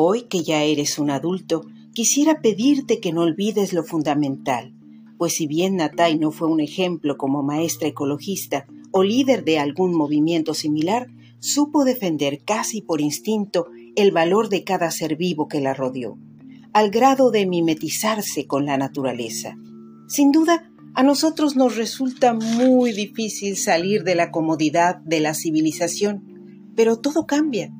Hoy que ya eres un adulto, quisiera pedirte que no olvides lo fundamental, pues si bien Natay no fue un ejemplo como maestra ecologista o líder de algún movimiento similar, supo defender casi por instinto el valor de cada ser vivo que la rodeó, al grado de mimetizarse con la naturaleza. Sin duda, a nosotros nos resulta muy difícil salir de la comodidad de la civilización, pero todo cambia.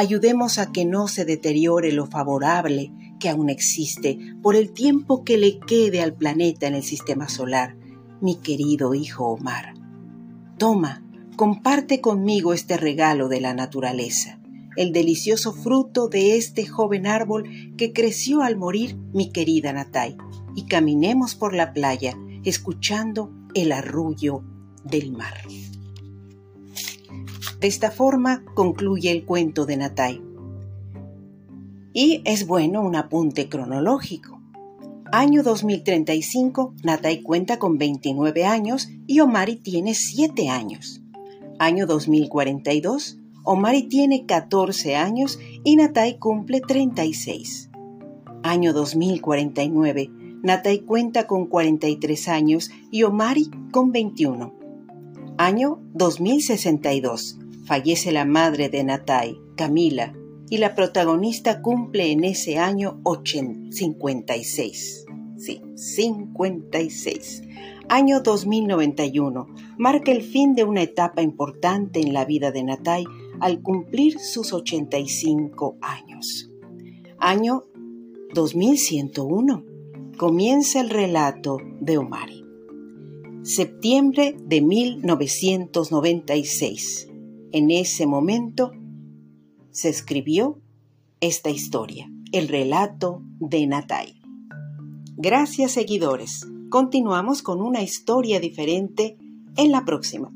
Ayudemos a que no se deteriore lo favorable que aún existe por el tiempo que le quede al planeta en el sistema solar, mi querido hijo Omar. Toma, comparte conmigo este regalo de la naturaleza, el delicioso fruto de este joven árbol que creció al morir mi querida Natay, y caminemos por la playa escuchando el arrullo del mar. De esta forma concluye el cuento de Natay. Y es bueno un apunte cronológico. Año 2035, Natay cuenta con 29 años y Omari tiene 7 años. Año 2042, Omari tiene 14 años y Natay cumple 36. Año 2049, Natay cuenta con 43 años y Omari con 21. Año 2062, fallece la madre de Natay, Camila, y la protagonista cumple en ese año 56. Sí, 56. Año 2091 marca el fin de una etapa importante en la vida de Natay al cumplir sus 85 años. Año 2101 comienza el relato de Omari. Septiembre de 1996. En ese momento se escribió esta historia, el relato de Natay. Gracias seguidores. Continuamos con una historia diferente en la próxima.